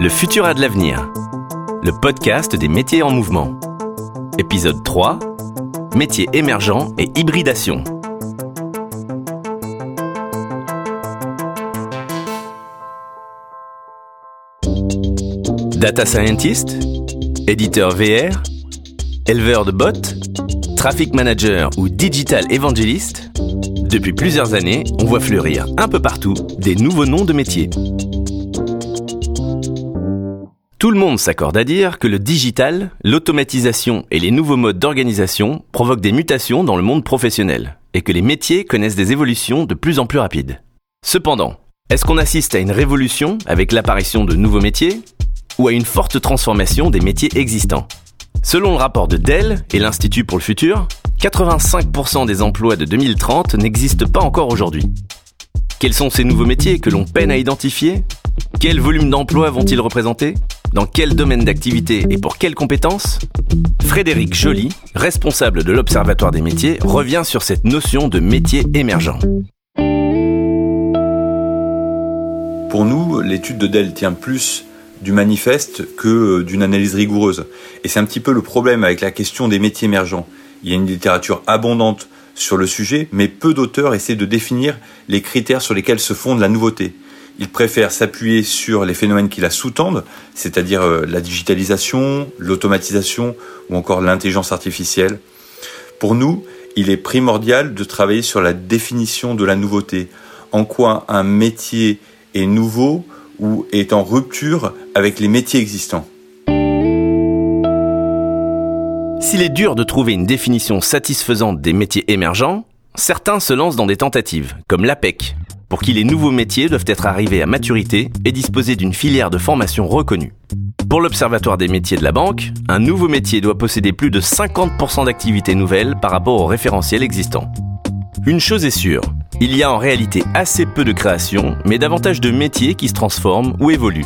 Le futur a de l'avenir. Le podcast des métiers en mouvement. Épisode 3. Métiers émergents et hybridation. Data scientist, éditeur VR, éleveur de bots, traffic manager ou digital évangéliste, depuis plusieurs années, on voit fleurir un peu partout des nouveaux noms de métiers. Tout le monde s'accorde à dire que le digital, l'automatisation et les nouveaux modes d'organisation provoquent des mutations dans le monde professionnel et que les métiers connaissent des évolutions de plus en plus rapides. Cependant, est-ce qu'on assiste à une révolution avec l'apparition de nouveaux métiers ou à une forte transformation des métiers existants? Selon le rapport de Dell et l'Institut pour le futur, 85% des emplois de 2030 n'existent pas encore aujourd'hui. Quels sont ces nouveaux métiers que l'on peine à identifier? Quel volume d'emplois vont-ils représenter? Dans quel domaine d'activité et pour quelles compétences Frédéric Joly, responsable de l'Observatoire des métiers, revient sur cette notion de métier émergent. Pour nous, l'étude de Dell tient plus du manifeste que d'une analyse rigoureuse. Et c'est un petit peu le problème avec la question des métiers émergents. Il y a une littérature abondante sur le sujet, mais peu d'auteurs essaient de définir les critères sur lesquels se fonde la nouveauté. Ils préfèrent s'appuyer sur les phénomènes qui la sous-tendent, c'est-à-dire euh, la digitalisation, l'automatisation ou encore l'intelligence artificielle. Pour nous, il est primordial de travailler sur la définition de la nouveauté. En quoi un métier est nouveau ou est en rupture avec les métiers existants? S'il est dur de trouver une définition satisfaisante des métiers émergents, certains se lancent dans des tentatives, comme l'APEC, pour qui les nouveaux métiers doivent être arrivés à maturité et disposer d'une filière de formation reconnue. Pour l'Observatoire des métiers de la banque, un nouveau métier doit posséder plus de 50% d'activités nouvelles par rapport au référentiel existant. Une chose est sûre, il y a en réalité assez peu de créations, mais davantage de métiers qui se transforment ou évoluent.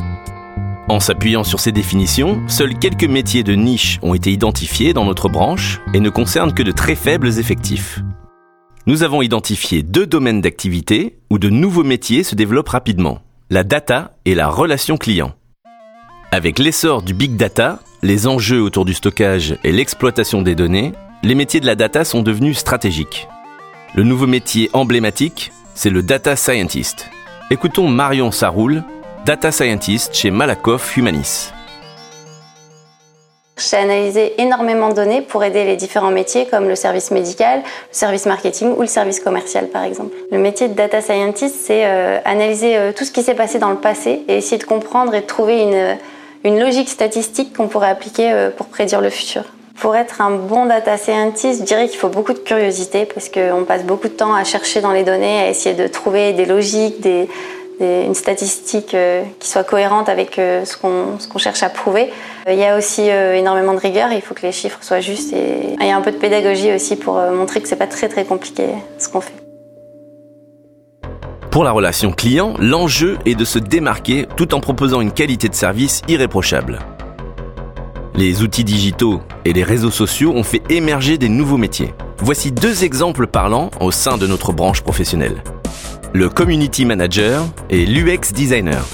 En s'appuyant sur ces définitions, seuls quelques métiers de niche ont été identifiés dans notre branche et ne concernent que de très faibles effectifs. Nous avons identifié deux domaines d'activité où de nouveaux métiers se développent rapidement, la data et la relation client. Avec l'essor du big data, les enjeux autour du stockage et l'exploitation des données, les métiers de la data sont devenus stratégiques. Le nouveau métier emblématique, c'est le data scientist. Écoutons Marion Saroul, data scientist chez Malakoff Humanis. J'ai analysé énormément de données pour aider les différents métiers comme le service médical, le service marketing ou le service commercial par exemple. Le métier de data scientist, c'est euh, analyser euh, tout ce qui s'est passé dans le passé et essayer de comprendre et de trouver une, une logique statistique qu'on pourrait appliquer euh, pour prédire le futur. Pour être un bon data scientist, je dirais qu'il faut beaucoup de curiosité parce qu'on passe beaucoup de temps à chercher dans les données, à essayer de trouver des logiques, des, une statistique euh, qui soit cohérente avec euh, ce qu'on cherche à prouver. Il y a aussi euh, énormément de rigueur, il faut que les chiffres soient justes et il y a un peu de pédagogie aussi pour montrer que c'est pas très très compliqué ce qu'on fait. Pour la relation client, l'enjeu est de se démarquer tout en proposant une qualité de service irréprochable. Les outils digitaux et les réseaux sociaux ont fait émerger des nouveaux métiers. Voici deux exemples parlants au sein de notre branche professionnelle. Le Community Manager et l'UX Designer.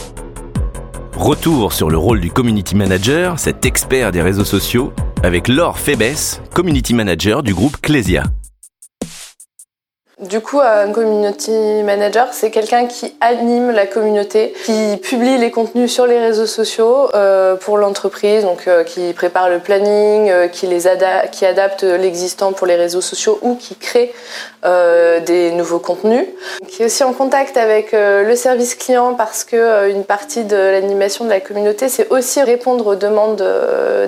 Retour sur le rôle du Community Manager, cet expert des réseaux sociaux, avec Laure Febes, Community Manager du groupe Clésia. Du coup, un community manager, c'est quelqu'un qui anime la communauté, qui publie les contenus sur les réseaux sociaux euh, pour l'entreprise, donc euh, qui prépare le planning, euh, qui les qui adapte l'existant pour les réseaux sociaux ou qui crée des nouveaux contenus, qui est aussi en contact avec le service client parce que une partie de l'animation de la communauté, c'est aussi répondre aux demandes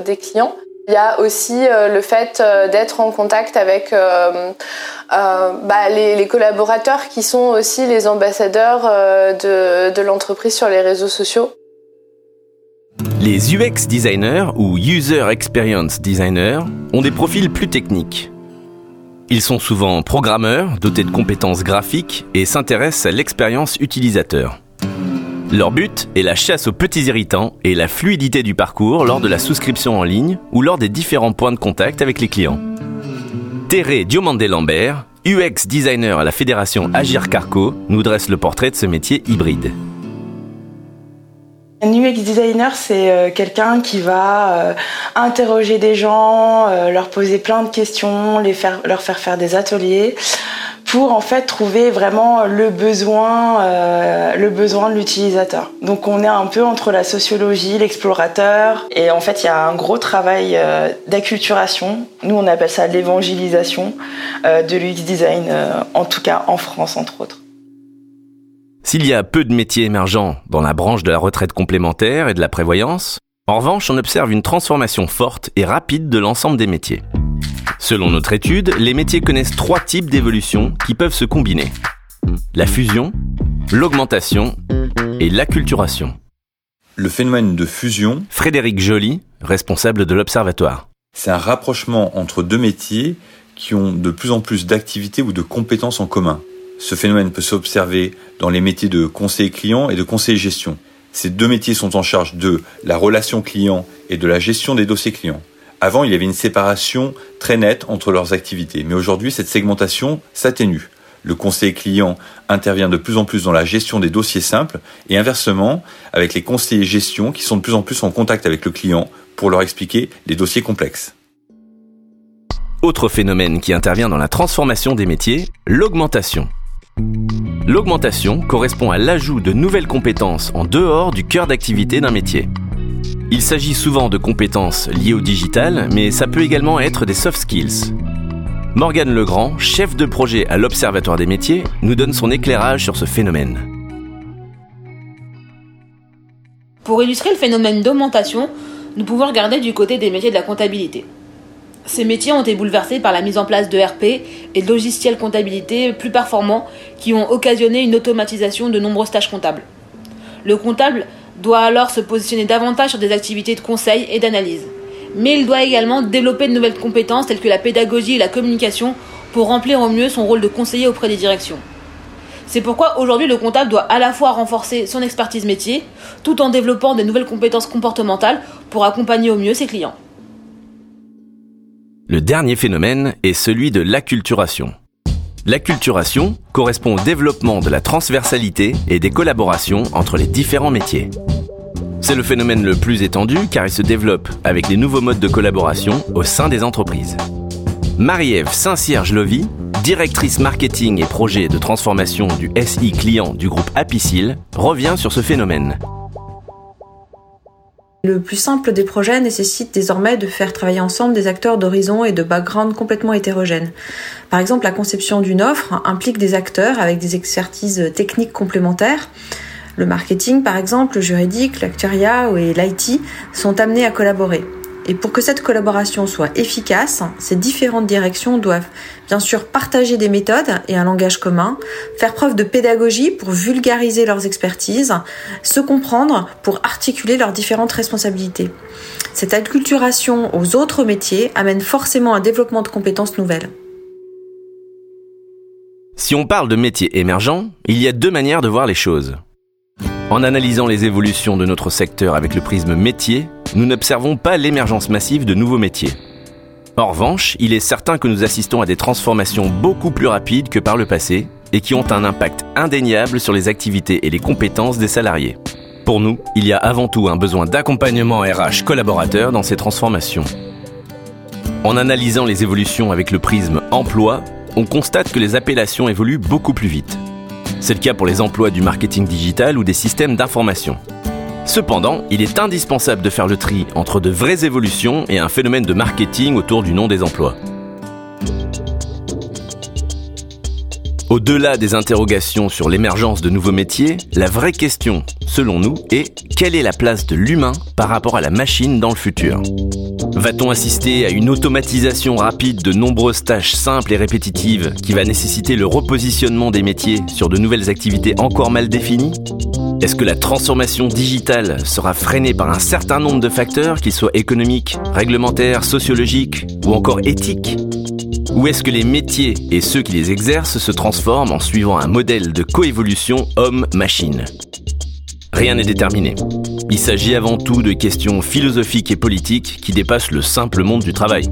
des clients. Il y a aussi le fait d'être en contact avec euh, bah, les, collaborateurs qui sont aussi les ambassadeurs euh, de, de l'entreprise sur les réseaux sociaux. Les UX designers ou User Experience Designers ont des profils plus techniques. Ils sont souvent programmeurs, dotés de compétences graphiques et s'intéressent à l'expérience utilisateur. Leur but est la chasse aux petits irritants et la fluidité du parcours lors de la souscription en ligne ou lors des différents points de contact avec les clients. Théré Diomandé-Lambert, UX designer à la fédération Agir Carco, nous dresse le portrait de ce métier hybride. Un UX designer, c'est euh, quelqu'un qui va euh, interroger des gens, euh, leur poser plein de questions, leur faire faire des ateliers pour en fait trouver vraiment le besoin, le besoin de l'utilisateur. Donc on est un peu entre la sociologie, l'explorateur, et en fait il y a un gros travail d'acculturation. Nous on appelle ça l'évangélisation de l'UX design, en tout cas en France entre autres. S'il y a peu de métiers émergents dans la branche de la retraite complémentaire et de la prévoyance, en revanche, on observe une transformation forte et rapide de l'ensemble des métiers. Selon notre étude, les métiers connaissent trois types d'évolution qui peuvent se combiner. La fusion, l'augmentation et l'acculturation. Le phénomène de fusion, Frédéric Joly, responsable de l'Observatoire. c'est un rapprochement entre deux métiers qui ont de plus en plus d'activités ou de compétences en commun. Ce phénomène peut s'observer dans les métiers de conseiller client et de conseiller gestion. Ces deux métiers sont en charge de la relation client et de la gestion des dossiers clients. Avant, il y avait une séparation très nette entre leurs activités, mais aujourd'hui, cette segmentation s'atténue. Le conseiller client intervient de plus en plus dans la gestion des dossiers simples et inversement avec les conseillers gestion qui sont de plus en plus en contact avec le client pour leur expliquer les dossiers complexes. Autre phénomène qui intervient dans la transformation des métiers, l'augmentation. L'augmentation correspond à l'ajout de nouvelles compétences en dehors du cœur d'activité d'un métier. Il s'agit souvent de compétences liées au digital, mais ça peut également être des soft skills. Morgane Legrand, chef de projet à l'Observatoire des métiers, nous donne son éclairage sur ce phénomène. Pour illustrer le phénomène d'augmentation, nous pouvons regarder du côté des métiers de la comptabilité. Ces métiers ont été bouleversés par la mise en place de RP et de logiciels comptabilité plus performants qui ont occasionné une automatisation de nombreuses tâches comptables. Le comptable doit alors se positionner davantage sur des activités de conseil et d'analyse. Mais il doit également développer de nouvelles compétences telles que la pédagogie et la communication pour remplir au mieux son rôle de conseiller auprès des directions. C'est pourquoi aujourd'hui le comptable doit à la fois renforcer son expertise métier tout en développant de nouvelles compétences comportementales pour accompagner au mieux ses clients. Le dernier phénomène est celui de l'acculturation. L'acculturation correspond au développement de la transversalité et des collaborations entre les différents métiers. C'est le phénomène le plus étendu car il se développe avec les nouveaux modes de collaboration au sein des entreprises. Marie-Ève Saint-Cierge-Lovy, directrice marketing et projet de transformation du SI client du groupe Apicil, revient sur ce phénomène. Le plus simple des projets nécessite désormais de faire travailler ensemble des acteurs d'horizons et de backgrounds complètement hétérogènes. Par exemple, la conception d'une offre implique des acteurs avec des expertises techniques complémentaires. Le marketing, par exemple, le juridique, l'actuariat et l'IT sont amenés à collaborer. Et pour que cette collaboration soit efficace, ces différentes directions doivent bien sûr partager des méthodes et un langage commun, faire preuve de pédagogie pour vulgariser leurs expertises, se comprendre pour articuler leurs différentes responsabilités. Cette acculturation aux autres métiers amène forcément un développement de compétences nouvelles. Si on parle de métiers émergents, il y a deux manières de voir les choses. En analysant les évolutions de notre secteur avec le prisme métier, nous n'observons pas l'émergence massive de nouveaux métiers. En revanche, il est certain que nous assistons à des transformations beaucoup plus rapides que par le passé et qui ont un impact indéniable sur les activités et les compétences des salariés. Pour nous, il y a avant tout un besoin d'accompagnement RH collaborateur dans ces transformations. En analysant les évolutions avec le prisme emploi, on constate que les appellations évoluent beaucoup plus vite. C'est le cas pour les emplois du marketing digital ou des systèmes d'information. Cependant, il est indispensable de faire le tri entre de vraies évolutions et un phénomène de marketing autour du nom des emplois. Au-delà des interrogations sur l'émergence de nouveaux métiers, la vraie question, selon nous, est quelle est la place de l'humain par rapport à la machine dans le futur? Va-t-on assister à une automatisation rapide de nombreuses tâches simples et répétitives qui va nécessiter le repositionnement des métiers sur de nouvelles activités encore mal définies? Est-ce que la transformation digitale sera freinée par un certain nombre de facteurs, qu'ils soient économiques, réglementaires, sociologiques ou encore éthiques? Ou est-ce que les métiers et ceux qui les exercent se transforment en suivant un modèle de coévolution homme-machine? Rien n'est déterminé. Il s'agit avant tout de questions philosophiques et politiques qui dépassent le simple monde du travail.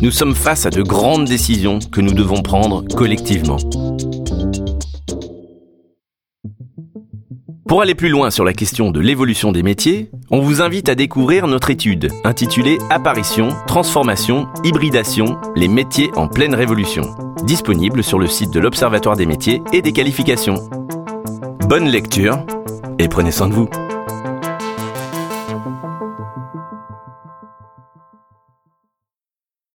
Nous sommes face à de grandes décisions que nous devons prendre collectivement. Pour aller plus loin sur la question de l'évolution des métiers, on vous invite à découvrir notre étude intitulée Apparition, transformation, hybridation, les métiers en pleine révolution, disponible sur le site de l'Observatoire des métiers et des qualifications. Bonne lecture et prenez soin de vous.